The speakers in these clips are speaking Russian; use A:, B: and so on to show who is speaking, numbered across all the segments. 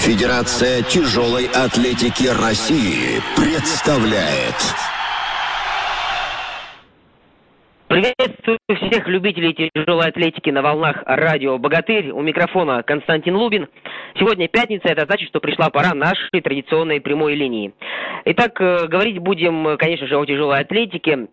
A: Федерация тяжелой атлетики России представляет...
B: Приветствую всех любителей тяжелой атлетики на волнах радио «Богатырь». У микрофона Константин Лубин. Сегодня пятница, это значит, что пришла пора нашей традиционной прямой линии. Итак, э, говорить будем, конечно же, о тяжелой атлетике.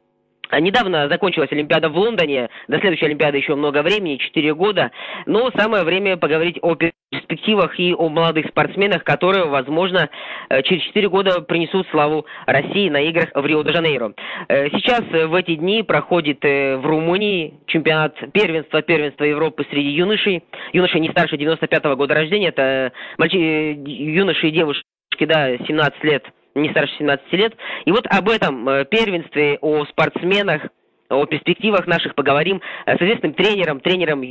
B: Недавно закончилась Олимпиада в Лондоне, до следующей Олимпиады еще много времени, 4 года, но самое время поговорить о перспективах и о молодых спортсменах, которые, возможно, э, через 4 года принесут славу России на играх в Рио-де-Жанейро. Э, сейчас э, в эти дни проходит в Румынии чемпионат первенства, первенства Европы среди юношей, юношей не старше 95 -го года рождения, это мальчи, юноши и девушки, да, 17 лет не старше 17 лет. И вот об этом э, первенстве, о спортсменах, о перспективах наших поговорим э, с известным тренером, тренером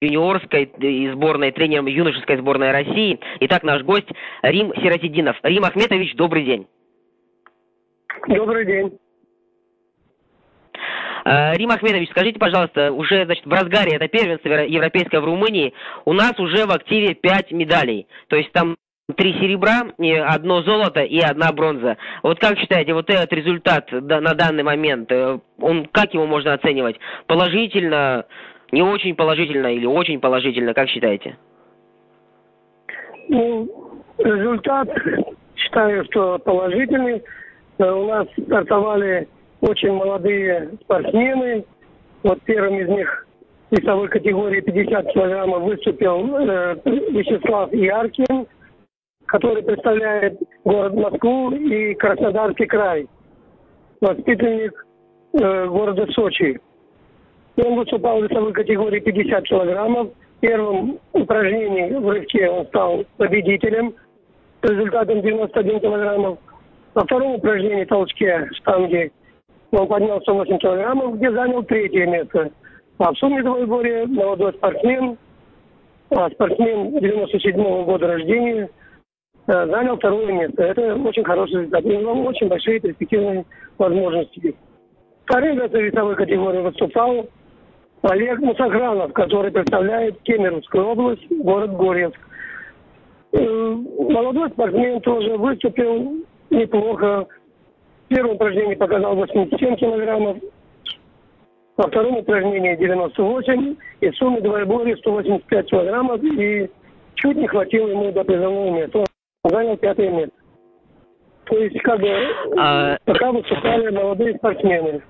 B: юниорской и сборной, тренером юношеской сборной России. Итак, наш гость Рим Сиротидинов. Рим Ахметович, добрый день.
C: Добрый день.
B: Э, Рим Ахметович, скажите, пожалуйста, уже значит, в разгаре это первенство европейское в Румынии, у нас уже в активе 5 медалей. То есть там три серебра, одно золото и одна бронза. Вот как считаете, вот этот результат на данный момент, э, он как его можно оценивать? Положительно, не очень положительно или очень положительно, как считаете?
C: Ну, результат считаю, что положительный. Э, у нас стартовали очень молодые спортсмены. Вот первым из них весовой категории 50 килограммов выступил э, Вячеслав Яркин – который представляет город Москву и Краснодарский край. Воспитанник э, города Сочи. Он выступал в весовой категории 50 килограммов. В первом упражнении в рывке он стал победителем с результатом 91 килограммов. Во втором упражнении толчке штанги он поднял 108 килограммов, где занял третье место. А в сумме двоеборья молодой спортсмен, а спортсмен 97 -го года рождения – занял второе место. Это очень хороший результат. У него очень большие перспективные возможности. Вторым в этой весовой категории выступал Олег Мусахранов, который представляет Кемеровскую область, город Горьевск. Э, молодой спортсмен тоже выступил неплохо. В первом упражнении показал 87 килограммов, во втором упражнении 98, и в сумме двоеборья 185 килограммов, и чуть не хватило ему до призового места занял пятое место. То есть, как бы, а... пока выступали молодые спортсмены.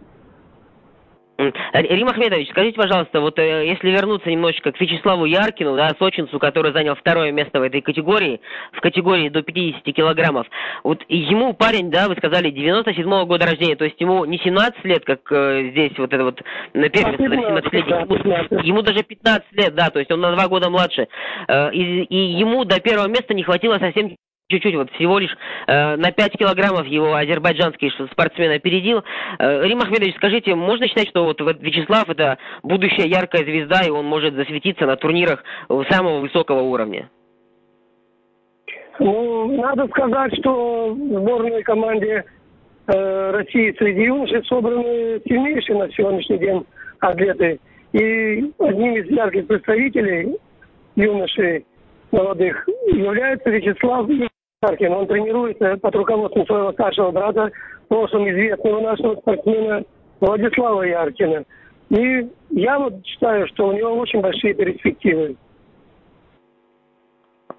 B: Рим Ахмедович, скажите, пожалуйста, вот э, если вернуться немножечко к Вячеславу Яркину, да, сочинцу, который занял второе место в этой категории, в категории до 50 килограммов, вот ему парень, да, вы сказали, 97-го года рождения, то есть ему не 17 лет, как э, здесь вот это вот на первенство 17-летний, ему, ему даже 15 лет, да, то есть он на два года младше, э, и, и ему до первого места не хватило совсем чуть-чуть, вот всего лишь э, на 5 килограммов его азербайджанский спортсмен опередил. Э, Рим Ахмедович, скажите, можно считать, что вот Вячеслав это будущая яркая звезда, и он может засветиться на турнирах самого высокого уровня?
C: Ну, надо сказать, что в сборной команде э, России среди юношей собраны сильнейшие на сегодняшний день атлеты. И одним из ярких представителей юношей молодых является Вячеслав Харкин. Он тренируется под руководством своего старшего брата, в прошлом известного нашего спортсмена Владислава Яркина. И я вот считаю, что у него очень большие перспективы.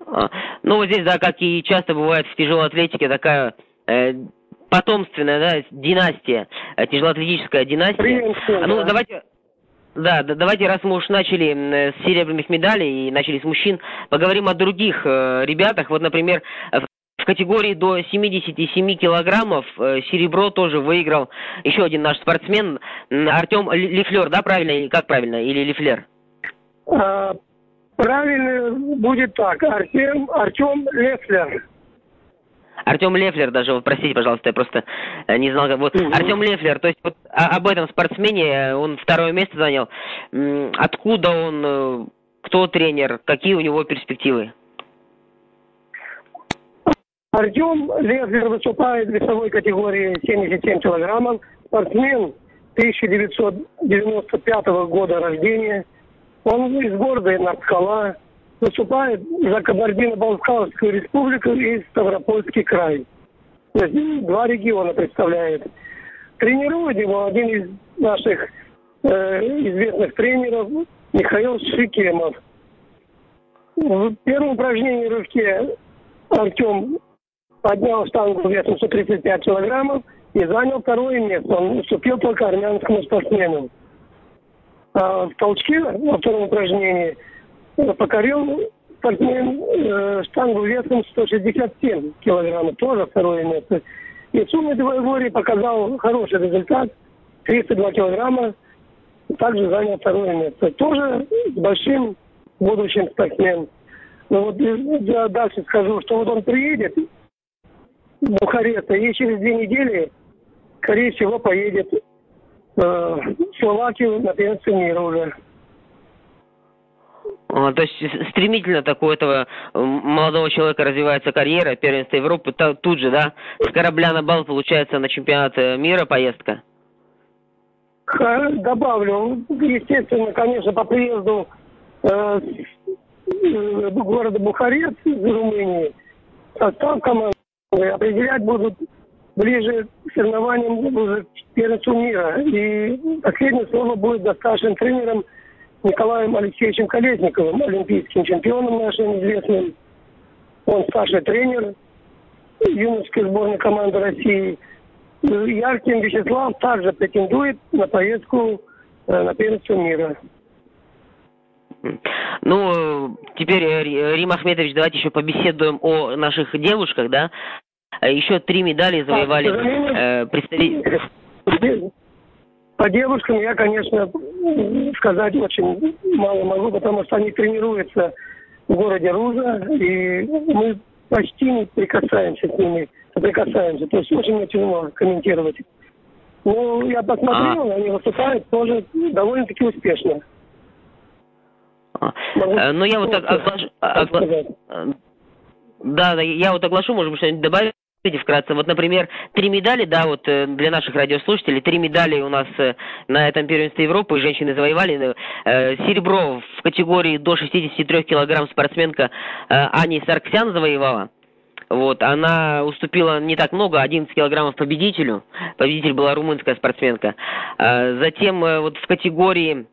B: А, ну, вот здесь, да, как и часто бывает в тяжелой атлетике, такая э, потомственная, да, династия, э, тяжелоатлетическая династия.
C: Преемственная.
B: Ну, давайте, да, да, давайте, раз мы уж начали с серебряных медалей и начали с мужчин, поговорим о других э, ребятах. Вот, например, в категории до 77 килограммов э, серебро тоже выиграл еще один наш спортсмен, Артем Лифлер, да, правильно, или как правильно, или Лифлер?
C: А, правильно будет так, Артем, Артем Лефлер.
B: Артем Лефлер даже, вот простите, пожалуйста, я просто э, не знал. Вот угу. Артем Лефлер, то есть вот об этом спортсмене, э, он второе место занял. Откуда он, кто тренер, какие у него перспективы?
C: Артем Лефлер выступает в весовой категории 77 килограммов. Спортсмен 1995 года рождения. Он из города Нарткала. выступает за Кабардино-Балкарскую республику и Ставропольский край. То есть два региона представляет. Тренирует его один из наших э, известных тренеров Михаил Шикемов. В первом упражнении в рывке Артем поднял штангу весом 135 килограммов и занял второе место. Он уступил только армянскому спортсмену. А в толчке во втором упражнении покорил спортсмен э, штангу весом 167 килограммов, тоже второе место. И сумме двоеборья показал хороший результат, 302 килограмма, также занял второе место. Тоже с большим будущим спортсмен. Но вот я дальше скажу, что вот он приедет в Бухарест, и через две недели, скорее всего, поедет э, в Словакию на первенство мира уже.
B: А, то есть стремительно так у этого молодого человека развивается карьера, первенство Европы, тут же, да, с корабля на бал получается на чемпионат э, мира поездка?
C: Добавлю, естественно, конечно, по приезду э, э, города Бухарест из Румынии состав команды определять будут ближе к соревнованиям уже к первенству мира. И последнее слово будет за старшим тренером Николаем Алексеевичем Колесниковым, олимпийским чемпионом нашим известным. Он старший тренер юношеской сборной команды России. Яркин Вячеслав также претендует на поездку э, на первенство мира.
B: Ну, теперь, Рим Ахметович, давайте еще побеседуем о наших девушках, да? Еще три медали завоевали э, представители...
C: По девушкам я, конечно, сказать очень мало могу, потому что они тренируются в городе Руза, и мы почти не прикасаемся с ними, соприкасаемся. То есть очень тяжело комментировать. Ну, я посмотрел, а. они выступают тоже довольно-таки успешно.
B: А. Могу ну, я вот так оглашу... Огла... Да, да, я вот оглашу, может быть, что-нибудь добавить. Вкратце, вот, например, три медали, да, вот э, для наших радиослушателей, три медали у нас э, на этом первенстве Европы женщины завоевали. Э, серебро в категории до 63 килограмм спортсменка Ани Сарксян завоевала. Вот, она уступила не так много, 11 килограммов победителю. Победитель была румынская спортсменка. Затем вот в категории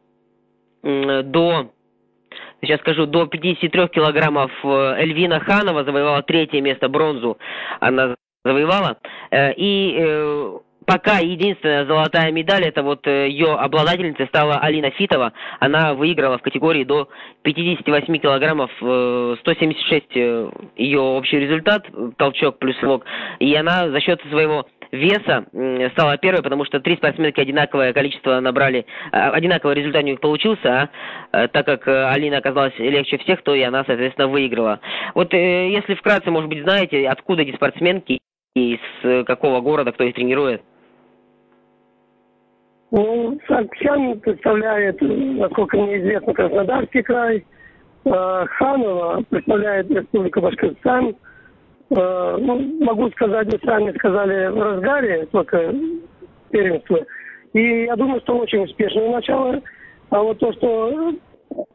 B: до сейчас скажу, до 53 килограммов э, Эльвина Ханова завоевала третье место, бронзу она завоевала. Э, и э, пока единственная золотая медаль, это вот ее обладательницей стала Алина Фитова. Она выиграла в категории до 58 килограммов, 176 ее общий результат, толчок плюс лог. И она за счет своего веса стала первой, потому что три спортсменки одинаковое количество набрали, а, одинаковый результат у них получился, а э, так как э, Алина оказалась легче всех, то и она, соответственно, выиграла. Вот э, если вкратце, может быть, знаете, откуда эти спортсменки и из какого города, кто их тренирует?
C: Ну, Сакчан представляет, насколько мне известно, Краснодарский край. Ханова представляет Республику Башкортостан. Э, ну, могу сказать, вы сами сказали в разгаре только первенство. И я думаю, что очень успешное начало. А вот то, что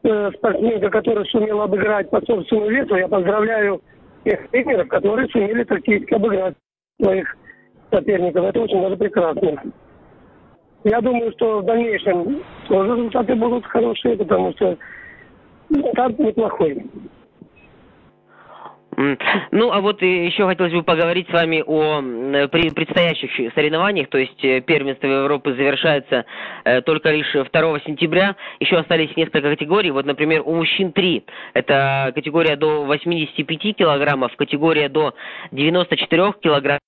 C: э, спортсменка, которая сумела обыграть по собственному весу, я поздравляю тех тренеров, которые сумели тактически обыграть своих соперников. Это очень даже прекрасно. Я думаю, что в дальнейшем тоже результаты будут хорошие, потому что старт неплохой.
B: Ну, а вот еще хотелось бы поговорить с вами о предстоящих соревнованиях, то есть э, первенство Европы завершается э, только лишь 2 сентября, еще остались несколько категорий, вот, например, у мужчин три, это категория до 85 килограммов, категория до 94 килограммов,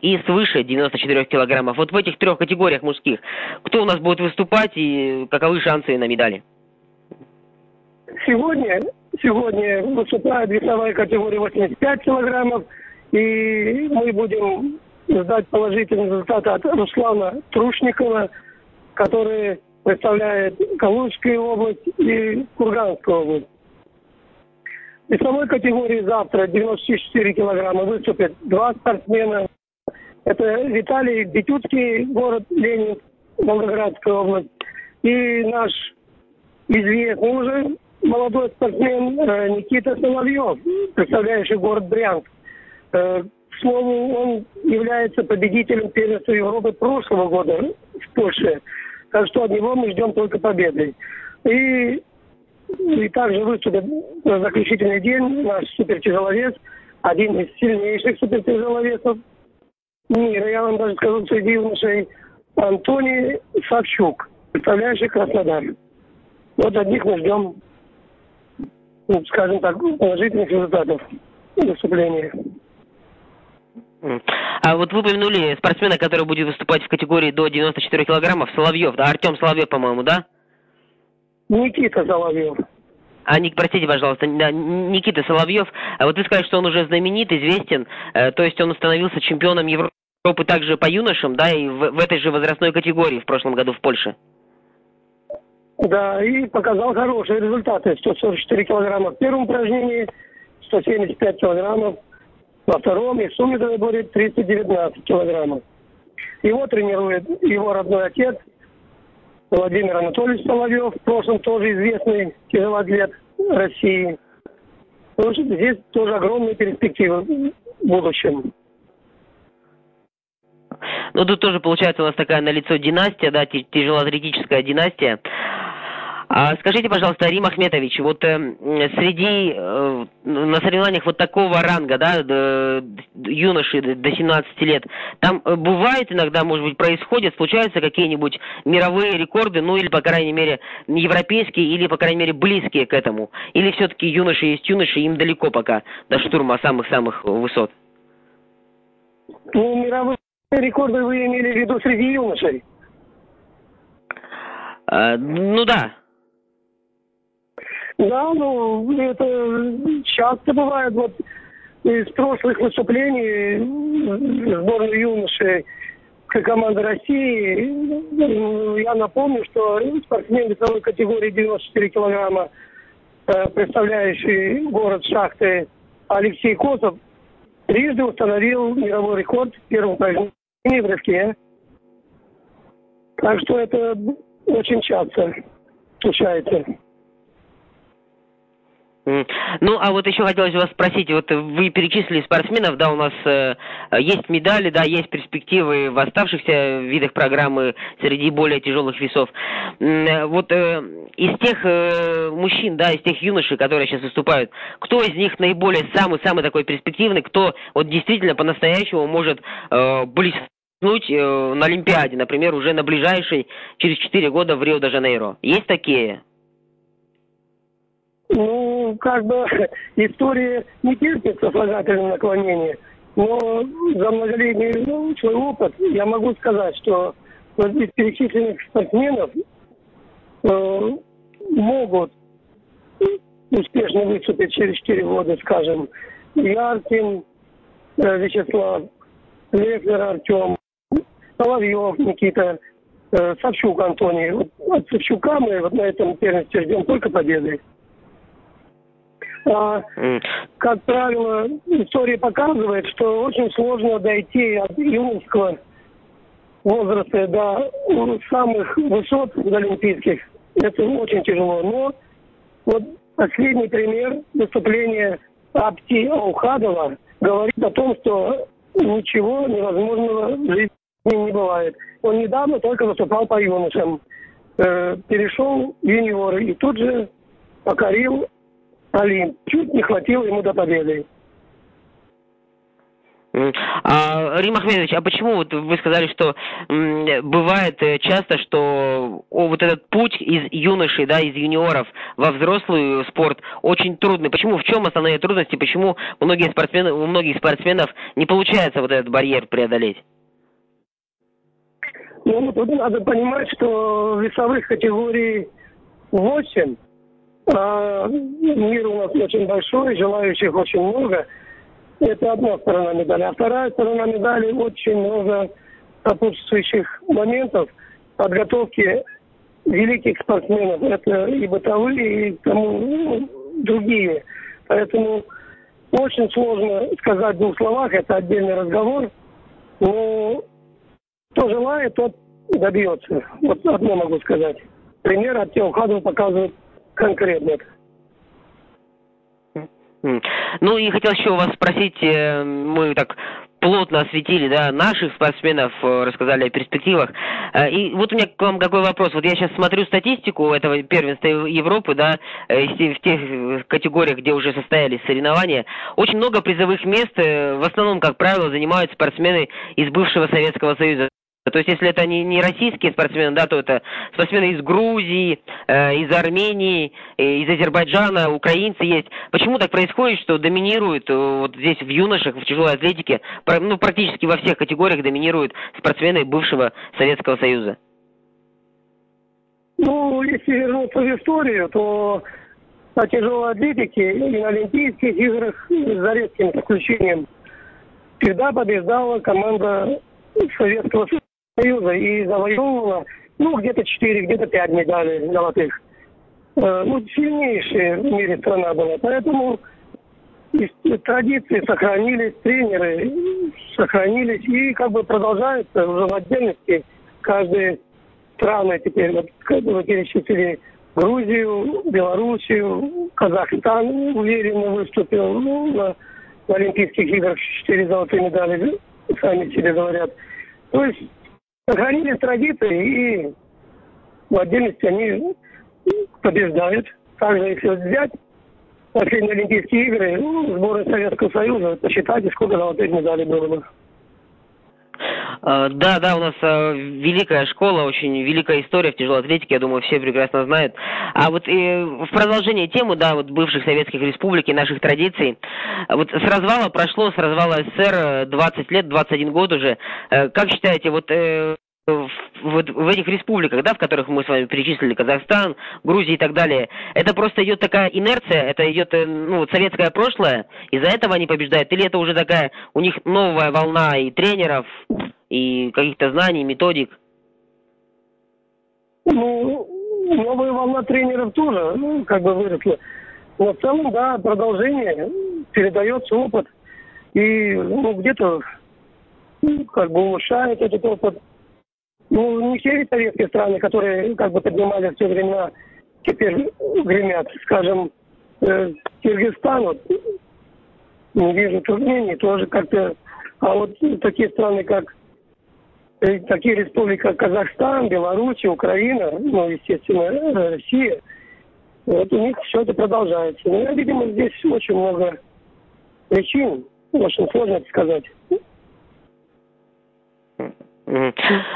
B: и свыше 94 килограммов. Вот в этих трех категориях мужских, кто у нас будет выступать и каковы шансы на медали?
C: Сегодня Сегодня выступает весовая категория 85 килограммов. И мы будем ждать положительный результат от Руслана Трушникова, который представляет Калужскую область и Курганскую область. В весовой категории завтра 94 килограмма выступят два спортсмена. Это Виталий Бетютский, город Ленин, Волгоградская область. И наш известный уже молодой спортсмен э, Никита Соловьев, представляющий город Брянск. Э, к слову, он является победителем первенства Европы прошлого года в Польше. Так что от него мы ждем только победы. И, и также выступит на заключительный день наш супертяжеловес, один из сильнейших супертяжеловесов мира, я вам даже скажу, среди юношей, Антоний Савчук, представляющий Краснодар. Вот от них мы ждем, ну, скажем так, положительных результатов выступления.
B: А вот вы упомянули спортсмена, который будет выступать в категории до 94 килограммов, Соловьев, да, Артем Соловьев, по-моему, да?
C: Никита Соловьев.
B: А, не, простите, пожалуйста, Никита Соловьев. А вот вы сказали, что он уже знаменит, известен, э, то есть он становился чемпионом Европы также по юношам, да, и в, в этой же возрастной категории в прошлом году в Польше.
C: Да, и показал хорошие результаты. 144 килограмма в первом упражнении, 175 килограммов во втором, и в сумме будет 319 килограммов. Его тренирует его родной отец Владимир Анатольевич Соловьев, в прошлом тоже известный тяжелоатлет России. Потому здесь тоже огромные перспективы в будущем.
B: Ну, тут тоже получается у нас такая на лицо династия, да, тяжелоатлетическая династия. А скажите, пожалуйста, Рим Ахметович, вот э, среди э, на соревнованиях вот такого ранга, да, до, юноши до 17 лет, там э, бывает иногда, может быть, происходят, случаются какие-нибудь мировые рекорды, ну или, по крайней мере, европейские, или, по крайней мере, близкие к этому? Или все-таки юноши есть юноши, им далеко пока до штурма самых-самых высот?
C: Ну, мировые рекорды вы имели в виду среди юношей?
B: А, ну да.
C: Да, ну, это часто бывает. Вот из прошлых выступлений сборной юношей команды России, ну, я напомню, что спортсмен весовой категории 94 килограмма, э, представляющий город Шахты Алексей Косов, трижды установил мировой рекорд в первом упражнении в рывке. Так что это очень часто случается.
B: Ну, а вот еще хотелось вас спросить, вот вы перечислили спортсменов, да, у нас э, есть медали, да, есть перспективы в оставшихся видах программы среди более тяжелых весов. Вот э, из тех э, мужчин, да, из тех юношей, которые сейчас выступают, кто из них наиболее самый-самый такой перспективный, кто вот действительно по-настоящему может э, блеснуть э, на Олимпиаде, например, уже на ближайшей, через 4 года в Рио-де-Жанейро? Есть такие?
C: Как бы история не терпит сослагательного наклонения, но за многолетний ну, свой опыт я могу сказать, что вот из перечисленных спортсменов э, могут успешно выступить через 4 года, скажем, Яркин э, Вячеслав, Леклер Артем, Соловьев Никита, э, Савчук Антоний. От Савчука мы вот на этом первенстве ждем только победы. А, как правило, история показывает, что очень сложно дойти от юношеского возраста до самых высот олимпийских. Это очень тяжело. Но вот последний пример выступления Апти Аухадова говорит о том, что ничего невозможного в жизни не бывает. Он недавно только выступал по юношам, э, перешел в юниоры и тут же покорил Олимп. Чуть не хватило ему до победы.
B: А, Рим Ахмедович, а почему вот вы сказали, что м, бывает э, часто, что о, вот этот путь из юношей, да, из юниоров во взрослый спорт очень трудный? Почему, в чем основные трудности? Почему многие спортсмены, у многих спортсменов не получается вот этот барьер преодолеть?
C: Ну, тут надо понимать, что весовых категорий 8, а мир у нас очень большой, желающих очень много. Это одна сторона медали. А вторая сторона медали очень много сопутствующих моментов подготовки великих спортсменов. Это и бытовые, и тому ну, другие. Поэтому очень сложно сказать в двух словах, это отдельный разговор. Но кто желает, тот добьется. Вот одно могу сказать. Пример от Теохадова показывает конкретно.
B: Ну и хотел еще вас спросить, э, мы так плотно осветили, да, наших спортсменов, э, рассказали о перспективах. Э, и вот у меня к вам какой вопрос. Вот я сейчас смотрю статистику этого первенства Европы, да, в тех категориях, где уже состоялись соревнования. Очень много призовых мест, в основном, как правило, занимают спортсмены из бывшего Советского Союза. То есть, если это не, не российские спортсмены, да, то это спортсмены из Грузии, э, из Армении, э, из Азербайджана, украинцы есть. Почему так происходит, что доминируют э, вот здесь в юношах, в тяжелой атлетике, ну, практически во всех категориях доминируют спортсмены бывшего Советского Союза?
C: Ну, если вернуться в историю, то на тяжелой атлетике и на Олимпийских играх, за редким исключением, всегда побеждала команда Советского Союза. Союза и завоевывала, ну, где-то 4, где-то 5 медалей золотых. Э, ну, сильнейшая в мире страна была. Поэтому традиции сохранились, тренеры сохранились и как бы продолжаются уже в отдельности. Каждые страны теперь, вот, вы перечислили Грузию, Белоруссию, Казахстан уверенно выступил ну, на, на Олимпийских играх четыре золотые медали, сами себе говорят. То есть сохранили традиции и в отдельности они побеждают. Также, если взять последние Олимпийские игры, ну, сборы Советского Союза, посчитайте, сколько золотых медалей было бы.
B: А, да, да, у нас а, великая школа, очень великая история в тяжелой атлетике, я думаю, все прекрасно знают. А вот и в продолжение темы, да, вот бывших советских республик и наших традиций, вот с развала прошло, с развала СССР 20 лет, 21 год уже. Э, как считаете, вот э, в, этих республиках, да, в которых мы с вами перечислили, Казахстан, Грузия и так далее, это просто идет такая инерция, это идет, э, ну, советское прошлое, из-за этого они побеждают, или это уже такая, у них новая волна и тренеров, и каких-то знаний, методик?
C: Ну, новая волна тренеров тоже, ну, как бы выросла. Но в целом, да, продолжение, передается опыт, и, ну, где-то, ну, как бы улучшает этот опыт, ну, не все советские страны, которые как бы поднимали все времена, теперь гремят. Скажем, э, Киргизстан, вот, не вижу Туркмении, тоже как-то... А вот такие страны, как э, такие республики, как Казахстан, Беларусь, Украина, ну, естественно, Россия, вот у них все это продолжается. Ну, видимо, здесь очень много причин, очень сложно это сказать.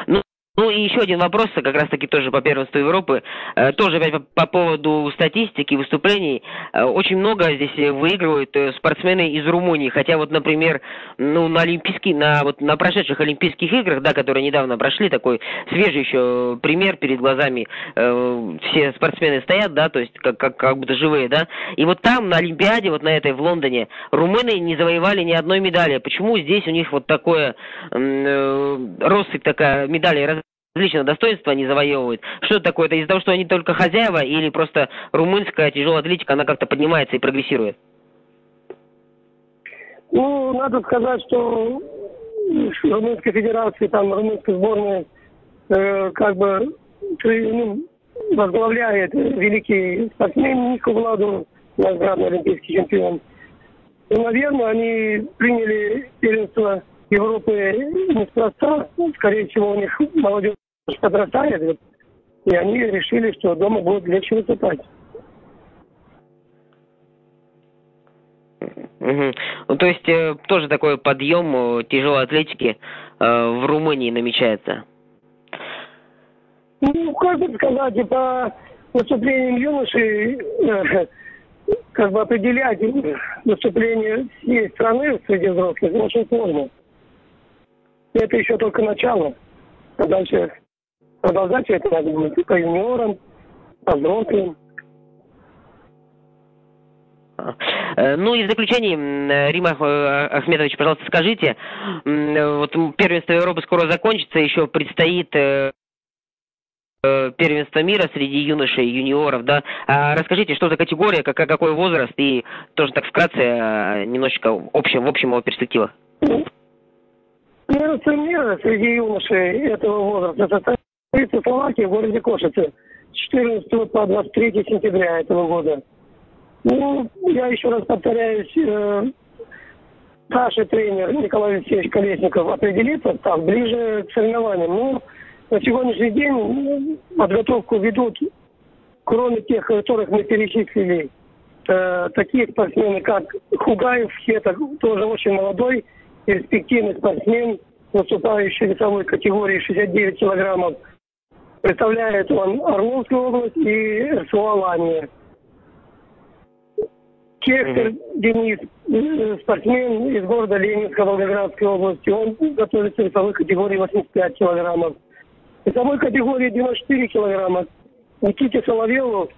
B: Ну, ну и еще один вопрос, как раз таки тоже по первенству Европы, э, тоже опять по, по поводу статистики, выступлений. Э, очень много здесь выигрывают э, спортсмены из Румынии, хотя вот, например, ну на олимпийских, на вот на прошедших Олимпийских играх, да, которые недавно прошли, такой свежий еще пример перед глазами, все спортсмены стоят, да, то есть как, как, как будто живые, да, и вот там на Олимпиаде, вот на этой в Лондоне, румыны не завоевали ни одной медали. Почему здесь у них вот такое э, россыпь такая медалей личного достоинства они завоевывают. Что такое? Это из-за того, что они только хозяева, или просто румынская тяжелая атлетика, она как-то поднимается и прогрессирует?
C: Ну, надо сказать, что Румынской Федерации, там, румынской сборной, э, как бы, ну, возглавляет великий спортсмен Нико Владу, наградный олимпийский чемпион. И, наверное, они приняли первенство Европы неспроста. Скорее всего, у них молодежь подрастает, и они решили, что дома будет легче выступать.
B: Угу. Ну, то есть э, тоже такой подъем э, тяжелой атлетики э, в Румынии намечается?
C: Ну, как бы сказать, по выступлениям юношей, э, как бы определять выступление всей страны среди взрослых очень сложно. Это еще только начало. А дальше продолжать это надо будет по юниорам, по взрослым.
B: Э, ну и в заключение, Рима э, Ахметович, пожалуйста, скажите, вот первенство Европы скоро закончится, еще предстоит э, первенство мира среди юношей, юниоров, да. А расскажите, что за категория, какой, какой возраст и тоже так вкратце немножечко общем, в общем его перспективах.
C: Первенство мира среди юношей этого возраста состоится в Словакии в городе Кошице с 14 по 23 сентября этого года. Ну, я еще раз повторяюсь, э, старший тренер Николай Алексеевич Колесников определит состав ближе к соревнованиям. Ну, на сегодняшний день подготовку ведут, кроме тех, которых мы перечислили, э, такие спортсмены, как Хугаев, это тоже очень молодой, перспективный спортсмен, выступающий в весовой категории 69 килограммов. Представляет он Орловскую область и Кехтер mm-hmm. Денис, э, спортсмен из города Ленинска, Волгоградской области. Он готовится в весовой категории 85 килограммов. В весовой категории 94 килограмма Никите Соловьеву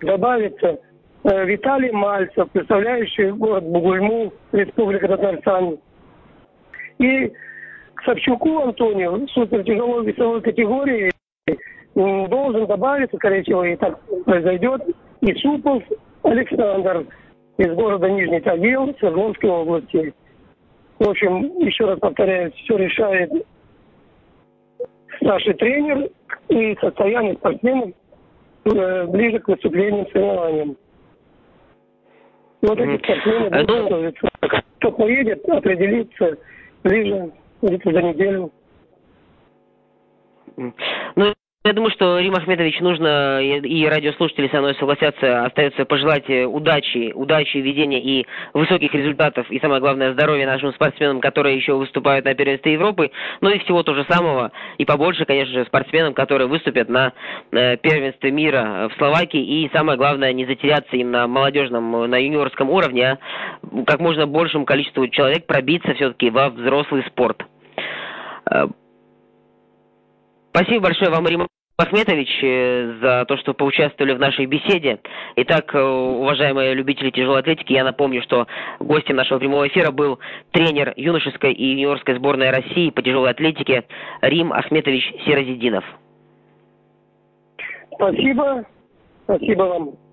C: добавится э, Виталий Мальцев, представляющий город Бугульму, Республика Татарстан. И Собчуку Антонию, супертяжелой весовой категории, должен добавиться, скорее всего, и так произойдет, и Супов Александр из города Нижний Тагил, Свердловской области. В общем, еще раз повторяю, все решает старший тренер и состояние спортсменов э, ближе к выступлениям соревнованиям. Вот эти спортсмены будут ну, готовиться. Кто поедет, определится ближе, где-то за неделю.
B: Ну, я думаю, что, Рим Ахметович, нужно, и радиослушатели со мной согласятся, остается пожелать удачи, удачи, ведения и высоких результатов, и самое главное, здоровья нашим спортсменам, которые еще выступают на первенстве Европы, ну и всего то же самого, и побольше, конечно же, спортсменам, которые выступят на э, первенстве мира в Словакии, и самое главное, не затеряться им на молодежном, на юниорском уровне, а как можно большему количеству человек пробиться все-таки во взрослый спорт. Э, спасибо большое вам, Рима Ахметович, э, за то, что поучаствовали в нашей беседе. Итак, э, уважаемые любители тяжелой атлетики, я напомню, что гостем нашего прямого эфира был тренер юношеской и юниорской сборной России по тяжелой атлетике Рим Ахметович Сиразидинов.
C: Спасибо. Спасибо вам.